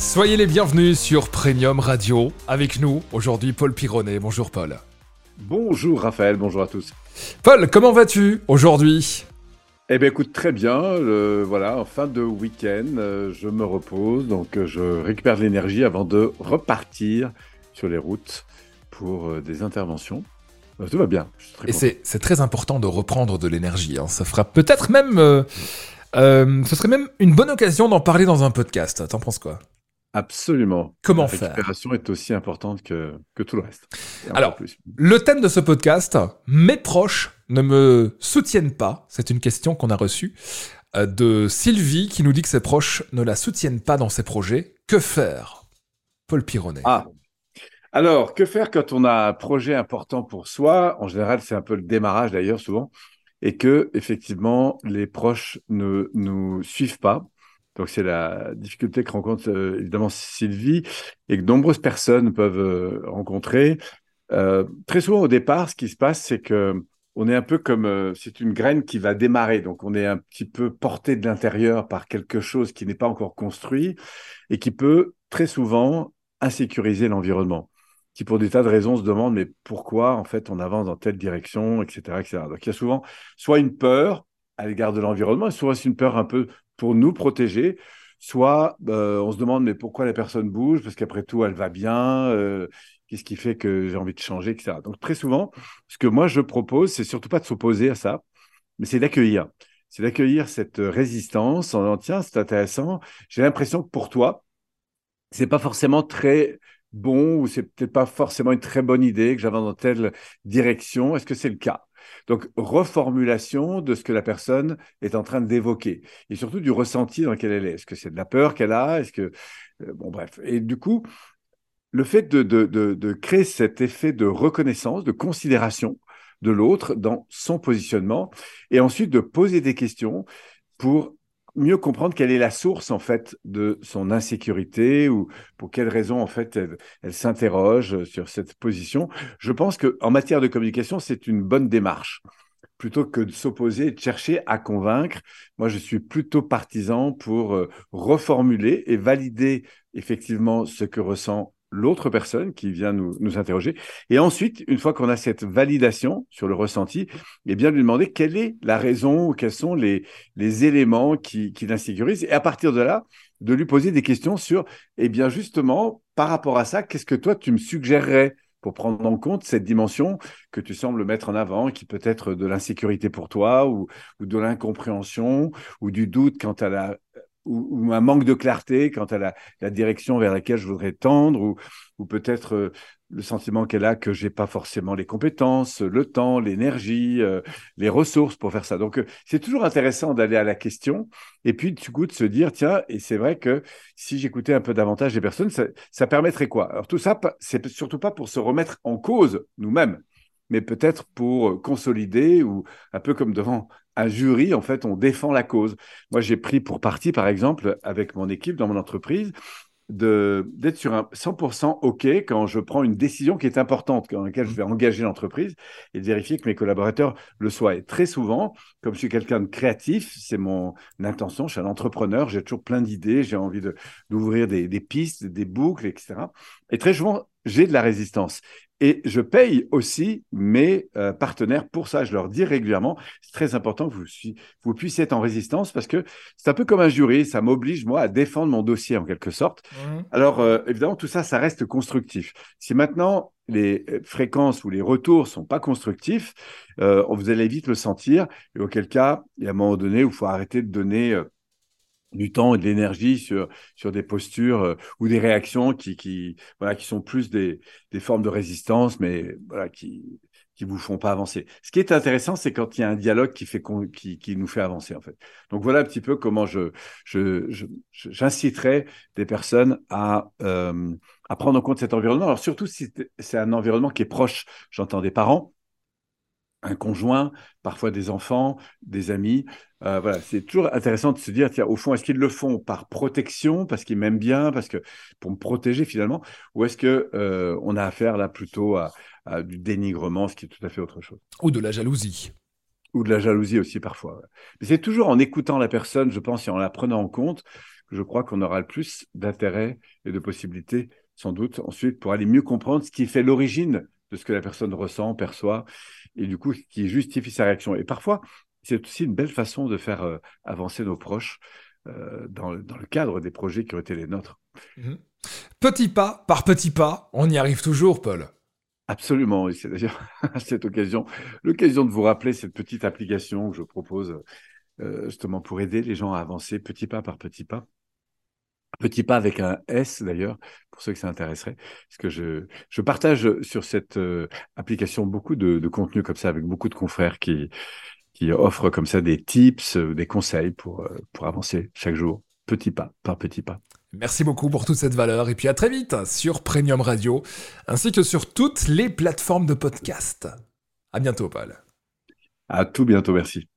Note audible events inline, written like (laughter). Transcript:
Soyez les bienvenus sur Premium Radio. Avec nous, aujourd'hui, Paul Pironnet. Bonjour Paul. Bonjour Raphaël, bonjour à tous. Paul, comment vas-tu aujourd'hui? Eh bien écoute, très bien. voilà, en fin de week-end, euh, je me repose, donc euh, je récupère de l'énergie avant de repartir sur les routes pour euh, des interventions. tout va bien. Et c'est très important de reprendre de l'énergie. Hein. Ça fera peut-être même... ce serait même une bonne occasion d'en parler dans un podcast. T'en penses quoi? Absolument. Comment faire La récupération est aussi importante que, que tout le reste. Alors, le thème de ce podcast, mes proches ne me soutiennent pas. C'est une question qu'on a reçue euh, de Sylvie qui nous dit que ses proches ne la soutiennent pas dans ses projets. Que faire Paul Pironnet? Ah. Alors, que faire quand on a un projet important pour soi? En général, c'est un peu le démarrage d'ailleurs souvent, et que effectivement les proches ne nous suivent pas donc c'est la difficulté que rencontre euh, évidemment Sylvie et que nombreuses personnes peuvent euh, rencontrer. Euh, très souvent au départ, ce qui se passe, c'est que on est un peu comme c'est une graine qui va démarrer, donc on est un petit peu porté de l'intérieur par quelque chose qui n'est pas encore construit et qui peut très souvent insécuriser l'environnement qui pour des tas de raisons se demande mais pourquoi en fait on avance dans telle direction, etc., etc. Donc il y a souvent soit une peur à l'égard de l'environnement, soit une peur un peu pour nous protéger, soit euh, on se demande mais pourquoi la personne bouge, parce qu'après tout, elle va bien, euh, qu'est-ce qui fait que j'ai envie de changer, etc. Donc très souvent, ce que moi je propose, c'est surtout pas de s'opposer à ça, mais c'est d'accueillir. C'est d'accueillir cette résistance en disant tiens, c'est intéressant, j'ai l'impression que pour toi, c'est pas forcément très bon ou c'est peut-être pas forcément une très bonne idée que j'avais dans telle direction. Est-ce que c'est le cas? Donc, reformulation de ce que la personne est en train d'évoquer et surtout du ressenti dans lequel elle est. Est-ce que c'est de la peur qu'elle a? Est-ce que. Euh, bon, bref. Et du coup, le fait de, de, de, créer cet effet de reconnaissance, de considération de l'autre dans son positionnement et ensuite de poser des questions pour mieux comprendre quelle est la source en fait de son insécurité ou pour quelles raisons en fait elle, s'interroge sur cette position. Je pense que en matière de communication, c'est une bonne démarche plutôt que de s'opposer et de chercher à convaincre. Moi, je suis plutôt partisan pour euh, reformuler et valider effectivement ce que ressent l'autre personne qui vient nous, nous, interroger. Et ensuite, une fois qu'on a cette validation sur le ressenti, eh bien, lui demander quelle est la raison ou quels sont les, les éléments qui, qui l'insécurisent. Et à partir de là, de lui poser des questions sur, eh bien, justement, par rapport à ça, qu'est-ce que toi, tu me suggérerais pour prendre en compte cette dimension que tu sembles mettre en avant, qui peut être de l'insécurité pour toi ou, ou de l'incompréhension ou du doute quant à la ou, un manque de clarté quant à la, direction vers laquelle je voudrais tendre, ou, ou peut-être euh, le sentiment qu'elle a que j'ai pas forcément les compétences, le temps, l'énergie, euh, les ressources pour faire ça. Donc euh, c'est toujours intéressant d'aller à la question et puis du coup de se dire tiens et c'est vrai que si j'écoutais un peu davantage les personnes, ça, ça permettrait quoi? Alors tout ça c'est surtout pas pour se remettre en cause nous-mêmes, mais peut-être pour consolider ou un peu comme devant un jury, en fait, on défend la cause. Moi, j'ai pris pour partie, par exemple, avec mon équipe dans mon entreprise, d'être sur un 100% OK quand je prends une décision qui est importante, dans laquelle je vais engager l'entreprise et vérifier que mes collaborateurs le soient. Et très souvent, comme je suis quelqu'un de créatif, c'est mon intention, je suis un entrepreneur, j'ai toujours plein d'idées, j'ai envie d'ouvrir des pistes, des boucles, etc. Et très souvent, j'ai de la résistance. Et je paye aussi mes euh, partenaires pour ça. Je leur dis régulièrement, c'est très important que vous, vous, puissiez être en résistance parce que c'est un peu comme un jury. Ça m'oblige, moi, à défendre mon dossier en quelque sorte. Mmh. Alors, euh, évidemment, tout ça, ça reste constructif. Si maintenant les euh, fréquences ou les retours sont pas constructifs, vous allez vite le sentir. Et auquel cas, il y a un moment donné où il faut arrêter de donner du temps et de l'énergie sur sur des postures euh, ou des réactions qui qui voilà qui sont plus des des formes de résistance mais voilà qui qui vous font pas avancer. Ce qui est intéressant, c'est quand il y a un dialogue qui fait qui, qui nous fait avancer en fait. Donc voilà un petit peu comment je j'inciterai des personnes à euh, à prendre en compte cet environnement. Alors surtout si c'est un environnement qui est proche, j'entends des parents, un conjoint, parfois des enfants, des amis. Euh, voilà, c'est toujours intéressant de se dire, tiens, au fond, est-ce qu'ils le font par protection, parce qu'ils m'aiment bien, parce que pour me protéger finalement, ou est-ce que euh, on a affaire là plutôt à, du dénigrement, ce qui est tout à fait autre chose? Ou de la jalousie. Ou de la jalousie aussi parfois. Mais c'est toujours en écoutant la personne, je pense, et en la prenant en compte, je crois qu'on aura le plus d'intérêt et de possibilités, sans doute, ensuite, pour aller mieux comprendre ce qui fait l'origine de ce que la personne ressent, perçoit, et du coup, qui justifie sa réaction. Et parfois, c'est aussi une belle façon de faire euh, avancer nos proches euh, dans, dans, le cadre des projets qui ont été les nôtres. Mhm. Petit pas par petit pas, on y arrive toujours, Paul. Absolument, et c'est d'ailleurs (laughs) à cette occasion l'occasion de vous rappeler cette petite application que je propose euh, justement pour aider les gens à avancer petit pas par petit pas. Petit pas avec un S d'ailleurs, pour ceux que ça intéresserait, parce que je, je partage sur cette euh, application beaucoup de, de, contenu comme ça, avec beaucoup de confrères qui, qui offrent comme ça des tips, euh, des conseils pour, pour avancer chaque jour, petit pas par petit pas. Merci beaucoup pour toute cette valeur et puis à très vite sur Premium Radio, ainsi que sur toutes les plateformes de podcast. À bientôt, Paul. À tout bientôt, merci.